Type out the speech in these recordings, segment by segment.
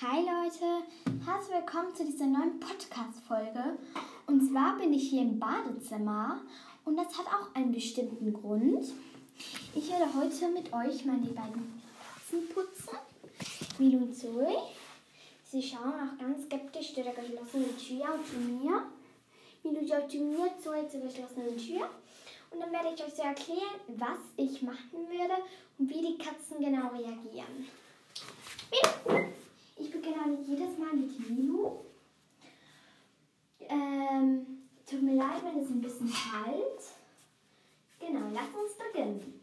Hi Leute, herzlich willkommen zu dieser neuen Podcast-Folge. Und zwar bin ich hier im Badezimmer und das hat auch einen bestimmten Grund. Ich werde heute mit euch meine beiden Katzen putzen, Milo und Zoe. Sie schauen auch ganz skeptisch durch der geschlossenen Tür zu mir. Milo schaut zu mir, Zoe zur geschlossenen Tür. Und dann werde ich euch so erklären, was ich machen würde und wie die Katzen genau reagieren. Ich beginne jedes Mal mit Milo. Ähm, tut mir leid, wenn es ein bisschen kalt. Genau, lass uns beginnen.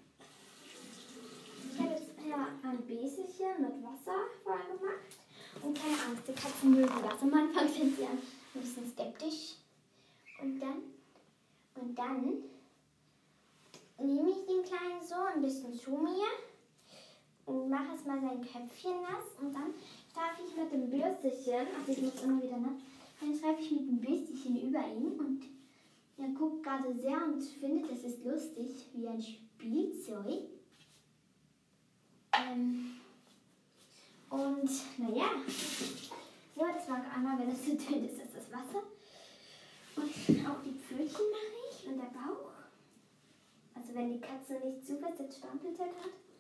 Ich habe jetzt ja ein Beselchen mit Wasser gemacht. Und keine Angst, die Katzen mögen das. Am Anfang sind sie ein bisschen skeptisch. Und dann, und dann nehme ich den Kleinen so ein bisschen zu mir und mache es mal sein Köpfchen nass und dann streife ich mit dem Bürstchen, also ich muss immer wieder nass, dann streife ich mit dem Bürstchen über ihn und er guckt gerade sehr und findet, es ist lustig, wie ein Spielzeug. Ähm, und naja, so, das war einmal, wenn es zu dünn ist, ist das Wasser. Und auch die Pfötchen mache ich und der Bauch. Also wenn die Katze nicht zu fest jetzt Stampelte hat.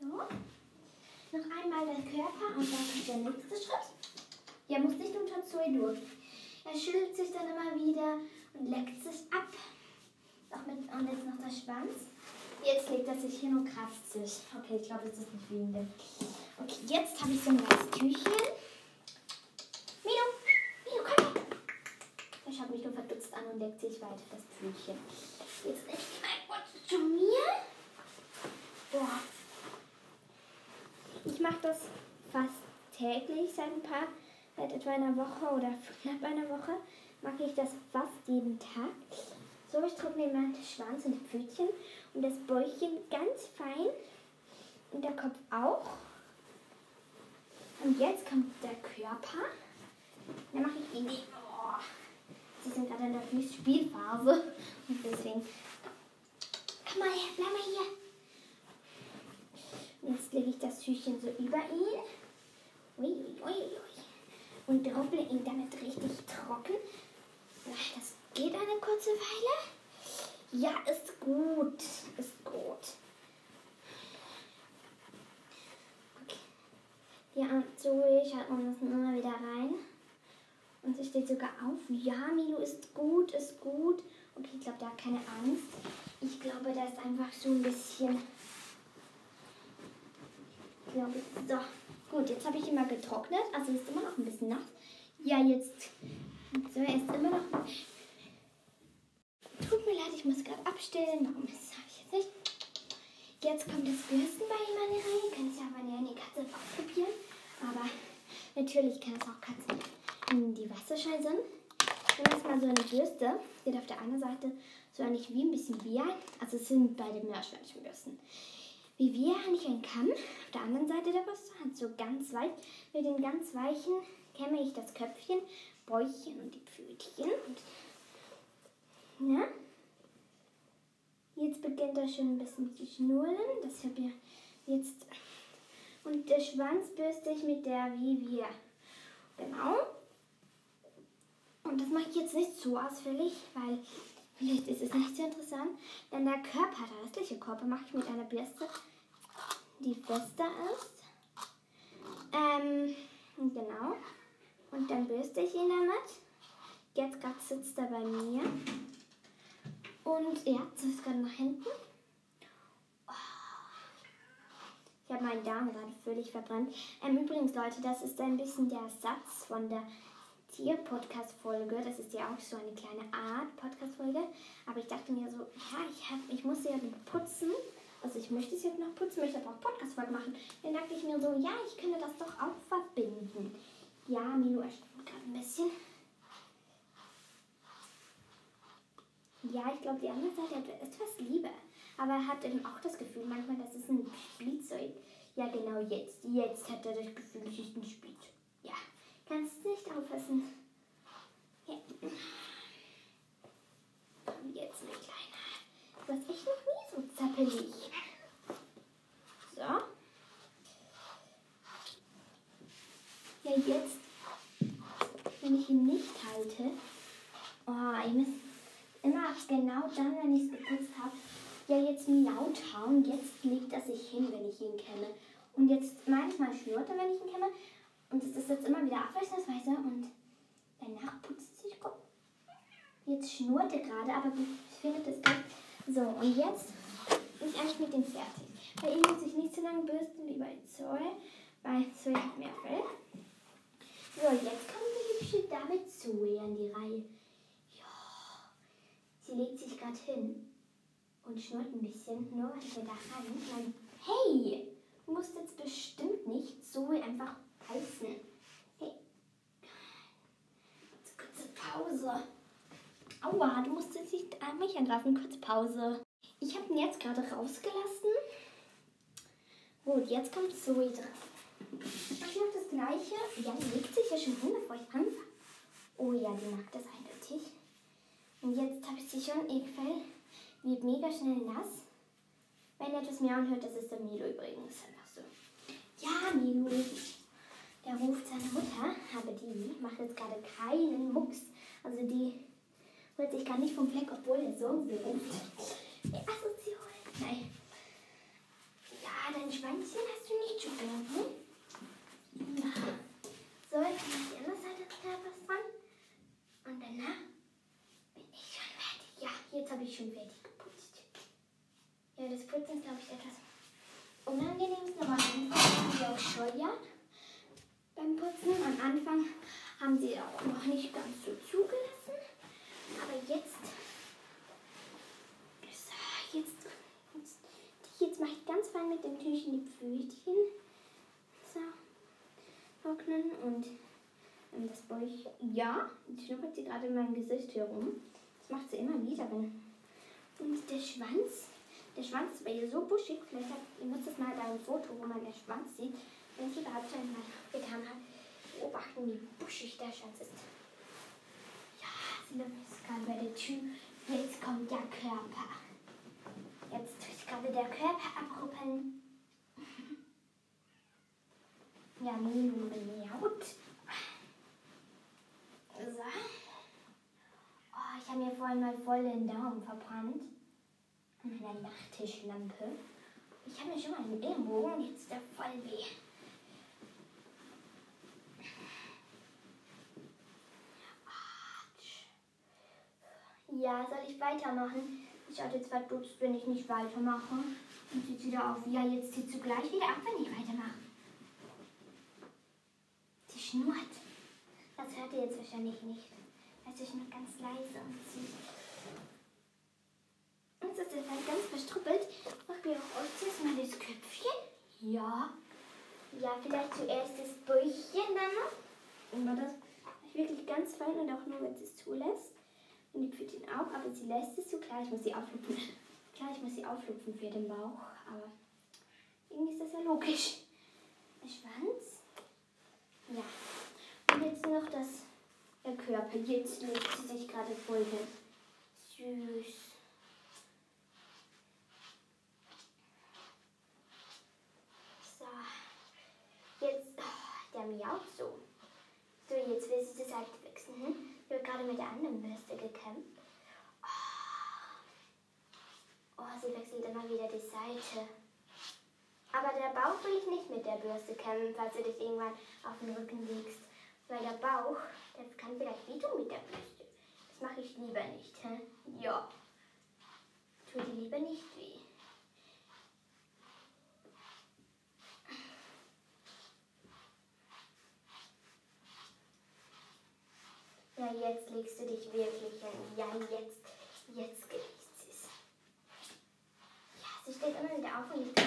So. Noch einmal der Körper und dann kommt der nächste Schritt. Er muss nicht unter Zoe durch. Er schüttelt sich dann immer wieder und leckt sich ab. Auch mit, und jetzt noch der Schwanz. Jetzt legt er sich hin und kratzt sich. Okay, ich glaube, das ist nicht in dem. Okay, jetzt habe ich so ein weißes Tüchchen. Milo, Milo, komm her. Er schaut mich nur verdutzt an und leckt sich weiter das Tüchchen. Jetzt lege ich mal kurz zu mir. Boah. Mache das fast täglich seit ein paar, seit etwa einer Woche oder knapp einer Woche mache ich das fast jeden Tag. So, ich trockne meinen Schwanz und die Pfötchen und das Bäuchchen ganz fein und der Kopf auch. Und jetzt kommt der Körper. Dann mache ich ihn. Oh, sie sind gerade in der Spielphase und deswegen. Komm mal her, bleib mal hier. Jetzt lege ich das Tüchchen so über ihn. Ui, ui, ui. Und doppel ihn damit richtig trocken. Das geht eine kurze Weile. Ja, ist gut. Ist gut. Okay. Ja, Zoe schaut man das immer wieder rein. Und sie steht sogar auf. Ja, Milo ist gut, ist gut. Okay, ich glaube, der hat keine Angst. Ich glaube, der ist einfach so ein bisschen glaube ich. So, gut, jetzt habe ich ihn mal getrocknet. Also ist immer noch ein bisschen nass. Ja, jetzt. So, er ist immer noch. Tut mir leid, ich muss gerade abstellen. Warum das habe ich jetzt nicht? Jetzt kommt das Bürsten bei ihm an die Reihe. Kann es ja ja die Katze ausprobieren. Aber natürlich kann es auch Katzen, die Wasserscheu sind. Ich nehme mal so eine Bürste. Sieht auf der anderen Seite so eigentlich wie ein bisschen wie ein. Also es sind beide Meerschweinchenbürsten wie wir, nicht ein Kamm. Auf der anderen Seite der hat so ganz weich. Mit den ganz weichen kämme ich das Köpfchen, Bäuchchen und die Pfötchen. Und, ja. Jetzt beginnt er schon ein bisschen zu schnurren. Das habe ja jetzt. Und der Schwanz bürste ich mit der Vivia. Genau. Und das mache ich jetzt nicht so ausführlich, weil vielleicht ist es nicht so interessant. Denn der Körper, der restliche Körper, mache ich mit einer Bürste die fester ist. Ähm, genau. Und dann bürste ich ihn damit. Jetzt gerade sitzt er bei mir. Und ja, ist gerade nach hinten. Oh. Ich habe meinen Darm gerade völlig verbrannt. Ähm, übrigens, Leute, das ist ein bisschen der Satz von der Tier-Podcast-Folge. Das ist ja auch so eine kleine Art Podcast-Folge. Aber ich dachte mir so, ja, ich, hab, ich muss ja putzen. Also ich möchte es jetzt noch putzen, möchte aber auch Podcast-Folge machen. Dann dachte ich mir so, ja, ich könnte das doch auch verbinden. Ja, Milo erstaunt gerade ein bisschen. Ja, ich glaube, die andere Seite hat etwas Liebe. Aber er hat eben auch das Gefühl, manchmal, das ist ein Spielzeug. Ja, genau jetzt. Jetzt hat er das Gefühl, es ist ein Spielzeug. Kannst nicht aufpassen. Ja. Jetzt, mein Kleiner. Du hast echt noch nie so zappelig. So. Ja, jetzt, wenn ich ihn nicht halte, oh, ich muss immer genau dann, wenn ich es geputzt habe, ja jetzt laut hauen. Jetzt legt er sich hin, wenn ich ihn kenne. Und jetzt manchmal schnurrt er, wenn ich ihn kenne. Und das ist jetzt immer wieder abwechslungsweise und danach putzt sich Kopf. Jetzt schnurrt er gerade, aber ich finde das gut. So, und jetzt bin ich eigentlich mit dem fertig. Bei ihm muss ich nicht so lange bürsten wie bei Zoe, weil Zoe hat mehr Fell. So, jetzt kommt die hübsche Dame Zoe an die Reihe. Ja, sie legt sich gerade hin und schnurrt ein bisschen. Nur was wir da ran. Hey, du musst jetzt bestimmt nicht Zoe einfach heißen. Hey, kurze Pause. Aua, du musst jetzt nicht an mich angreifen. Kurze Pause. Ich habe ihn jetzt gerade rausgelassen. Gut, jetzt kommt Zoe dran. Ich mache das gleiche. Ja, die legt sich ja schon hin, bevor ich anfange. Oh ja, die mag das eindeutig. Und jetzt habe ich sie schon Ekelfell. Wird mega schnell nass. Wenn ihr etwas miauen hört, das ist der Milo übrigens. Einfach so. Ja, Milo. Der ruft seine Mutter, aber die macht jetzt gerade keinen Mucks. Also die holt sich gar nicht vom Fleck, obwohl der Sohn sie ruft. Ja, Assoziation. Nein. Ja, dein Schweinchen hast du nicht schon gern, hm? Ja. So, jetzt mache ich die andere Seite des Körpers dran. Und danach bin ich schon fertig. Ja, jetzt habe ich schon fertig geputzt. Ja, das Putzen ist, glaube ich, etwas unangenehmste. Am Anfang haben sie auch scheuert beim Putzen. Am Anfang haben sie auch noch nicht ganz so zugelassen. Aber jetzt, jetzt, jetzt, jetzt mache ich ganz fein mit dem Tüchchen die Pfötchen so, trocknen und ähm, das Bäuchchen. Ja, jetzt schnuppert sie gerade in meinem Gesicht herum. Das macht sie immer wieder. Wenn, und der Schwanz, der Schwanz ist bei ihr so buschig. Vielleicht hat, ihr müsst das mal bei einem Foto, wo man den Schwanz sieht, wenn sie überhaupt schon mal getan hat, beobachten, wie buschig der Schwanz ist. Ja, sie ist gerade bei der Tür. Jetzt kommt der Körper. Jetzt tut gerade der Körper abruppeln. Ja, Milo miaut. So. Oh, ich habe mir vorhin mal voll den Daumen verbrannt. An einer Nachttischlampe. Ich habe mir schon mal einen Ellenbogen jetzt ist der voll weh. Ja, soll ich weitermachen? Ich hatte zwar dutzt, wenn ich nicht weitermache. Und zieht wieder auf. Ja, jetzt zieht sie gleich wieder ab, wenn ich weitermache. Sie schnurrt. Das hört ihr jetzt wahrscheinlich nicht. Also ich nur ganz leise und süß. Und so ist das halt ganz verstruppelt. Mach mir auch euch zuerst mal das Köpfchen. Ja. Ja, vielleicht zuerst das Bäuchchen dann noch. Und das wirklich ganz fein und auch nur, wenn sie es zulässt. Und die Pfötchen auch, aber sie lässt es so klar. Ich muss sie auflupfen. Klar, ich muss sie auflupfen für den Bauch, aber irgendwie ist das ja logisch. Der Schwanz. Ja. Und jetzt noch das, der Körper. Jetzt legt sie sich gerade voll hin. Süß. So. Jetzt, oh, der miaut so. So, jetzt will sie die Seite wechseln. Hm? Gerade mit der anderen Bürste gekämpft. Oh. oh, sie wechselt immer wieder die Seite. Aber der Bauch will ich nicht mit der Bürste kämmen, falls du dich irgendwann auf den Rücken legst. Weil der Bauch, der kann vielleicht wehtun mit der Bürste. Das mache ich lieber nicht. Hä? Ja. Tu dir lieber nicht weh. Ja, jetzt legst du dich wirklich hin. Ja, jetzt, jetzt genießt sie es. Ja, sie steht immer wieder auf und liegt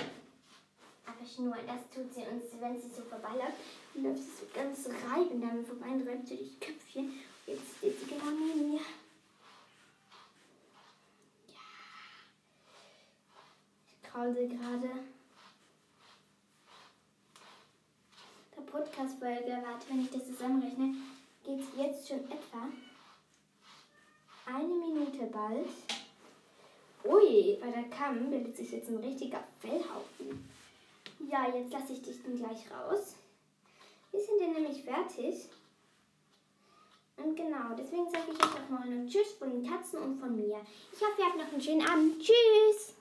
aber Schnur. Das tut sie uns, wenn sie so vorbeiläuft. Dann läuft sie so ganz reibend damit vorbei und reibt sie durch Köpfchen. Jetzt steht sie genau neben mir. Ja. Ich kraule gerade. Der Podcast-Folge, warte, wenn ich das zusammenrechne, geht es jetzt schon etwa eine Minute bald. Ui, bei der Kamm bildet sich jetzt ein richtiger Fellhaufen. Ja, jetzt lasse ich dich dann gleich raus. Wir sind den nämlich fertig. Und genau, deswegen sage ich jetzt auch mal Tschüss von den Katzen und von mir. Ich hoffe, ihr habt noch einen schönen Abend. Tschüss!